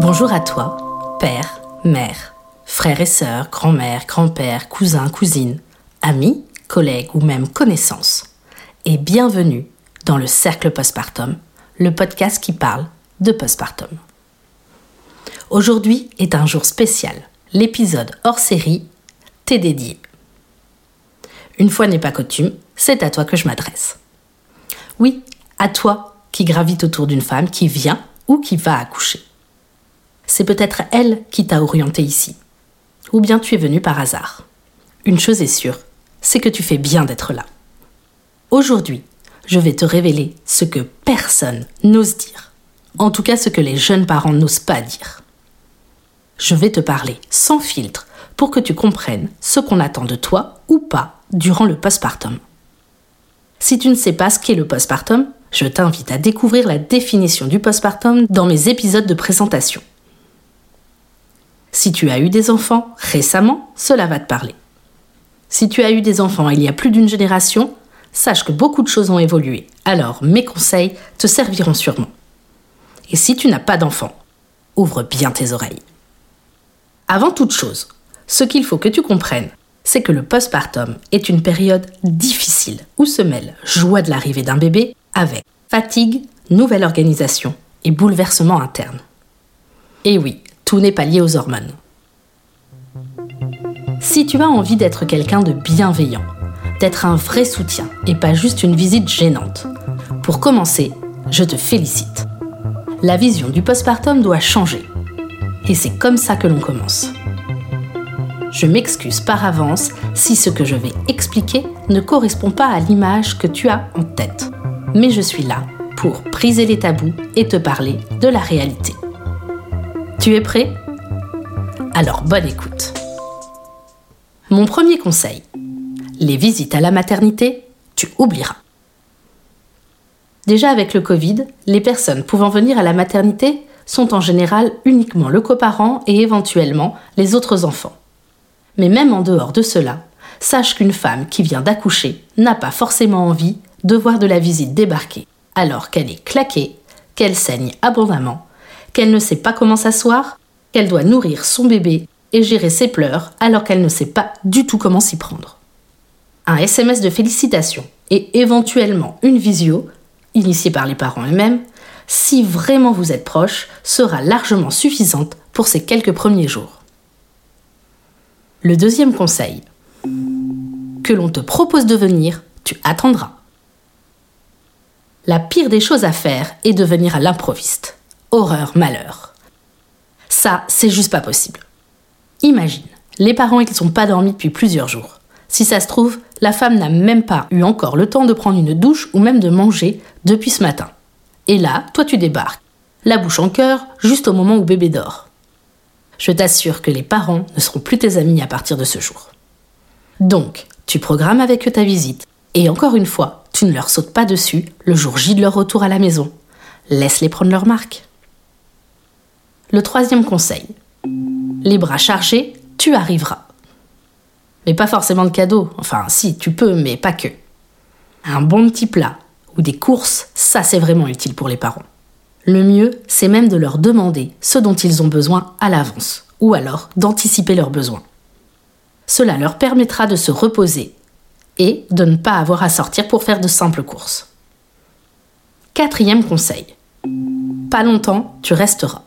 Bonjour à toi, père, mère, frère et sœur, grand-mère, grand-père, cousin, cousine, amis, collègues ou même connaissances. Et bienvenue dans le Cercle Postpartum, le podcast qui parle de postpartum. Aujourd'hui est un jour spécial. L'épisode hors série t'est dédié. Une fois n'est pas coutume, c'est à toi que je m'adresse. Oui, à toi qui gravite autour d'une femme qui vient ou qui va accoucher c'est peut-être elle qui t'a orienté ici. Ou bien tu es venu par hasard. Une chose est sûre, c'est que tu fais bien d'être là. Aujourd'hui, je vais te révéler ce que personne n'ose dire. En tout cas, ce que les jeunes parents n'osent pas dire. Je vais te parler sans filtre que tu comprennes ce qu'on attend de toi ou pas durant le postpartum. Si tu ne sais pas ce qu'est le postpartum, je t'invite à découvrir la définition du postpartum dans mes épisodes de présentation. Si tu as eu des enfants récemment, cela va te parler. Si tu as eu des enfants il y a plus d'une génération, sache que beaucoup de choses ont évolué, alors mes conseils te serviront sûrement. Et si tu n'as pas d'enfants, ouvre bien tes oreilles. Avant toute chose, ce qu'il faut que tu comprennes, c'est que le postpartum est une période difficile où se mêle joie de l'arrivée d'un bébé avec fatigue, nouvelle organisation et bouleversement interne. Et oui, tout n'est pas lié aux hormones. Si tu as envie d'être quelqu'un de bienveillant, d'être un vrai soutien et pas juste une visite gênante, pour commencer, je te félicite. La vision du postpartum doit changer. Et c'est comme ça que l'on commence. Je m'excuse par avance si ce que je vais expliquer ne correspond pas à l'image que tu as en tête. Mais je suis là pour briser les tabous et te parler de la réalité. Tu es prêt? Alors bonne écoute. Mon premier conseil. Les visites à la maternité, tu oublieras. Déjà avec le Covid, les personnes pouvant venir à la maternité sont en général uniquement le coparent et éventuellement les autres enfants. Mais même en dehors de cela, sache qu'une femme qui vient d'accoucher n'a pas forcément envie de voir de la visite débarquer alors qu'elle est claquée, qu'elle saigne abondamment qu'elle ne sait pas comment s'asseoir, qu'elle doit nourrir son bébé et gérer ses pleurs alors qu'elle ne sait pas du tout comment s'y prendre. Un SMS de félicitations et éventuellement une visio, initiée par les parents eux-mêmes, si vraiment vous êtes proche, sera largement suffisante pour ces quelques premiers jours. Le deuxième conseil. Que l'on te propose de venir, tu attendras. La pire des choses à faire est de venir à l'improviste horreur, malheur. Ça, c'est juste pas possible. Imagine, les parents, ils sont pas dormis depuis plusieurs jours. Si ça se trouve, la femme n'a même pas eu encore le temps de prendre une douche ou même de manger depuis ce matin. Et là, toi tu débarques, la bouche en cœur, juste au moment où bébé dort. Je t'assure que les parents ne seront plus tes amis à partir de ce jour. Donc, tu programmes avec eux ta visite, et encore une fois, tu ne leur sautes pas dessus le jour J de leur retour à la maison. Laisse-les prendre leur marque. Le troisième conseil. Les bras chargés, tu arriveras. Mais pas forcément de cadeau. Enfin, si, tu peux, mais pas que. Un bon petit plat ou des courses, ça c'est vraiment utile pour les parents. Le mieux, c'est même de leur demander ce dont ils ont besoin à l'avance, ou alors d'anticiper leurs besoins. Cela leur permettra de se reposer et de ne pas avoir à sortir pour faire de simples courses. Quatrième conseil. Pas longtemps, tu resteras.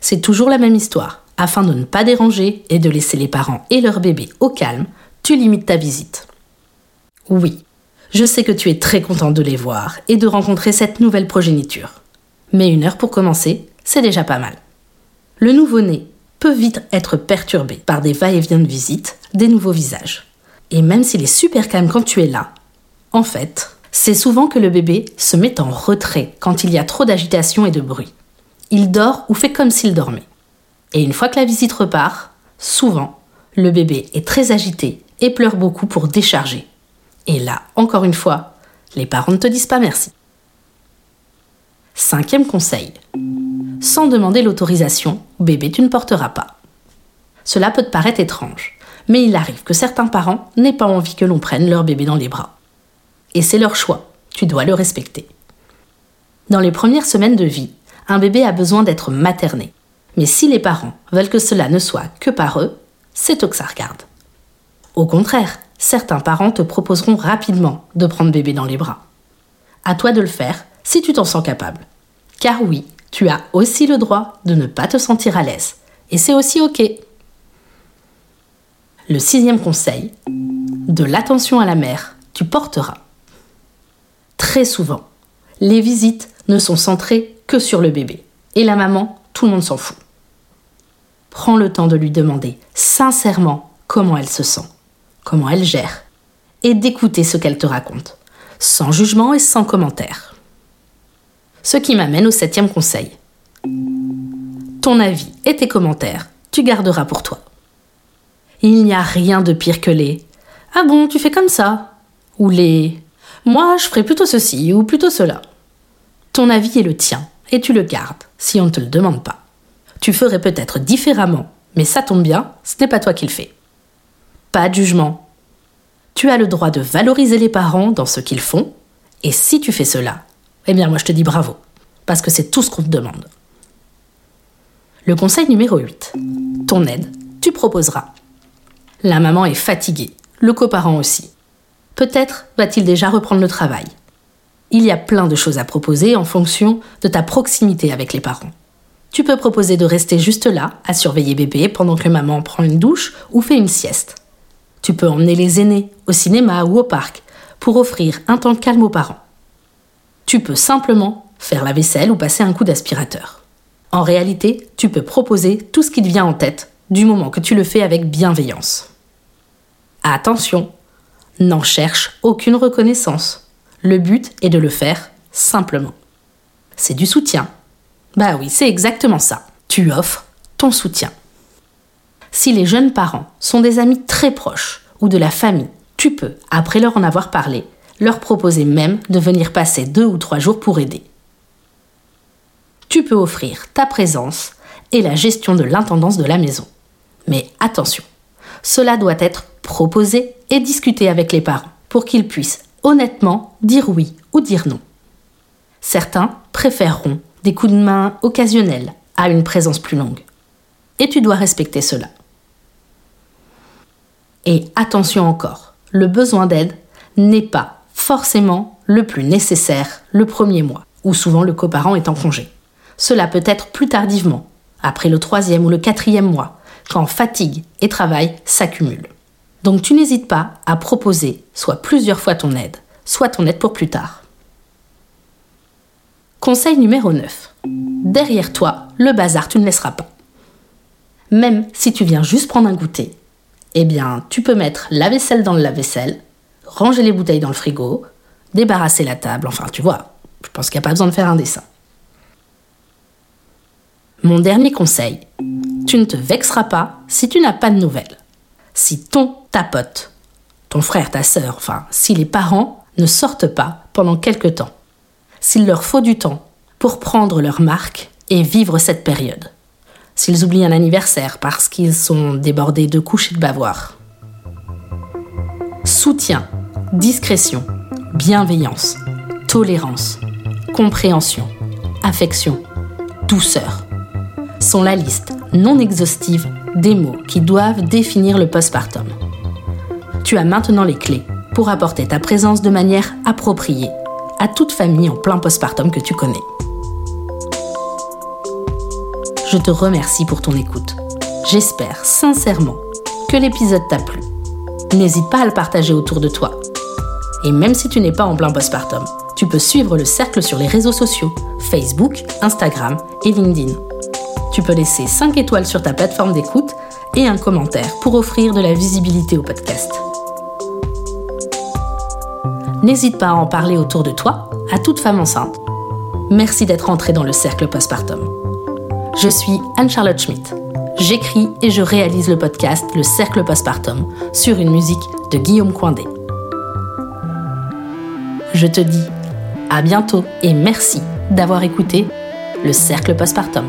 C'est toujours la même histoire. Afin de ne pas déranger et de laisser les parents et leur bébé au calme, tu limites ta visite. Oui, je sais que tu es très content de les voir et de rencontrer cette nouvelle progéniture. Mais une heure pour commencer, c'est déjà pas mal. Le nouveau-né peut vite être perturbé par des va-et-vient de visite, des nouveaux visages. Et même s'il est super calme quand tu es là, en fait, c'est souvent que le bébé se met en retrait quand il y a trop d'agitation et de bruit il dort ou fait comme s'il dormait. Et une fois que la visite repart, souvent, le bébé est très agité et pleure beaucoup pour décharger. Et là, encore une fois, les parents ne te disent pas merci. Cinquième conseil. Sans demander l'autorisation, bébé, tu ne porteras pas. Cela peut te paraître étrange, mais il arrive que certains parents n'aient pas envie que l'on prenne leur bébé dans les bras. Et c'est leur choix, tu dois le respecter. Dans les premières semaines de vie, un bébé a besoin d'être materné. Mais si les parents veulent que cela ne soit que par eux, c'est eux que ça regarde. Au contraire, certains parents te proposeront rapidement de prendre bébé dans les bras. À toi de le faire si tu t'en sens capable. Car oui, tu as aussi le droit de ne pas te sentir à l'aise. Et c'est aussi OK. Le sixième conseil, de l'attention à la mère, tu porteras. Très souvent, les visites ne sont centrées que sur le bébé. Et la maman, tout le monde s'en fout. Prends le temps de lui demander sincèrement comment elle se sent, comment elle gère, et d'écouter ce qu'elle te raconte, sans jugement et sans commentaire. Ce qui m'amène au septième conseil. Ton avis et tes commentaires, tu garderas pour toi. Il n'y a rien de pire que les Ah bon, tu fais comme ça? ou les Moi, je ferais plutôt ceci ou plutôt cela. Ton avis est le tien et tu le gardes si on ne te le demande pas. Tu ferais peut-être différemment, mais ça tombe bien, ce n'est pas toi qui le fais. Pas de jugement. Tu as le droit de valoriser les parents dans ce qu'ils font, et si tu fais cela, eh bien moi je te dis bravo, parce que c'est tout ce qu'on te demande. Le conseil numéro 8. Ton aide, tu proposeras. La maman est fatiguée, le coparent aussi. Peut-être va-t-il déjà reprendre le travail il y a plein de choses à proposer en fonction de ta proximité avec les parents. Tu peux proposer de rester juste là, à surveiller bébé pendant que maman prend une douche ou fait une sieste. Tu peux emmener les aînés au cinéma ou au parc pour offrir un temps calme aux parents. Tu peux simplement faire la vaisselle ou passer un coup d'aspirateur. En réalité, tu peux proposer tout ce qui te vient en tête du moment que tu le fais avec bienveillance. Attention, n'en cherche aucune reconnaissance. Le but est de le faire simplement. C'est du soutien. Bah oui, c'est exactement ça. Tu offres ton soutien. Si les jeunes parents sont des amis très proches ou de la famille, tu peux, après leur en avoir parlé, leur proposer même de venir passer deux ou trois jours pour aider. Tu peux offrir ta présence et la gestion de l'intendance de la maison. Mais attention, cela doit être proposé et discuté avec les parents pour qu'ils puissent honnêtement dire oui ou dire non. Certains préféreront des coups de main occasionnels à une présence plus longue. Et tu dois respecter cela. Et attention encore, le besoin d'aide n'est pas forcément le plus nécessaire le premier mois, où souvent le coparent est en congé. Cela peut être plus tardivement, après le troisième ou le quatrième mois, quand fatigue et travail s'accumulent. Donc tu n'hésites pas à proposer soit plusieurs fois ton aide, soit ton aide pour plus tard. Conseil numéro 9. Derrière toi, le bazar, tu ne laisseras pas. Même si tu viens juste prendre un goûter, eh bien, tu peux mettre la vaisselle dans le lave-vaisselle, ranger les bouteilles dans le frigo, débarrasser la table, enfin, tu vois, je pense qu'il n'y a pas besoin de faire un dessin. Mon dernier conseil, tu ne te vexeras pas si tu n'as pas de nouvelles si ton, ta pote, ton frère, ta sœur, enfin, si les parents ne sortent pas pendant quelque temps, s'il leur faut du temps pour prendre leur marque et vivre cette période, s'ils oublient un anniversaire parce qu'ils sont débordés de couches et de bavoir. Soutien, discrétion, bienveillance, tolérance, compréhension, affection, douceur sont la liste non exhaustive des mots qui doivent définir le postpartum. Tu as maintenant les clés pour apporter ta présence de manière appropriée à toute famille en plein postpartum que tu connais. Je te remercie pour ton écoute. J'espère sincèrement que l'épisode t'a plu. N'hésite pas à le partager autour de toi. Et même si tu n'es pas en plein postpartum, tu peux suivre le cercle sur les réseaux sociaux, Facebook, Instagram et LinkedIn tu peux laisser 5 étoiles sur ta plateforme d'écoute et un commentaire pour offrir de la visibilité au podcast. N'hésite pas à en parler autour de toi, à toute femme enceinte. Merci d'être entrée dans le cercle postpartum. Je suis Anne-Charlotte Schmidt. J'écris et je réalise le podcast Le Cercle Postpartum sur une musique de Guillaume Coindé. Je te dis à bientôt et merci d'avoir écouté Le Cercle Postpartum.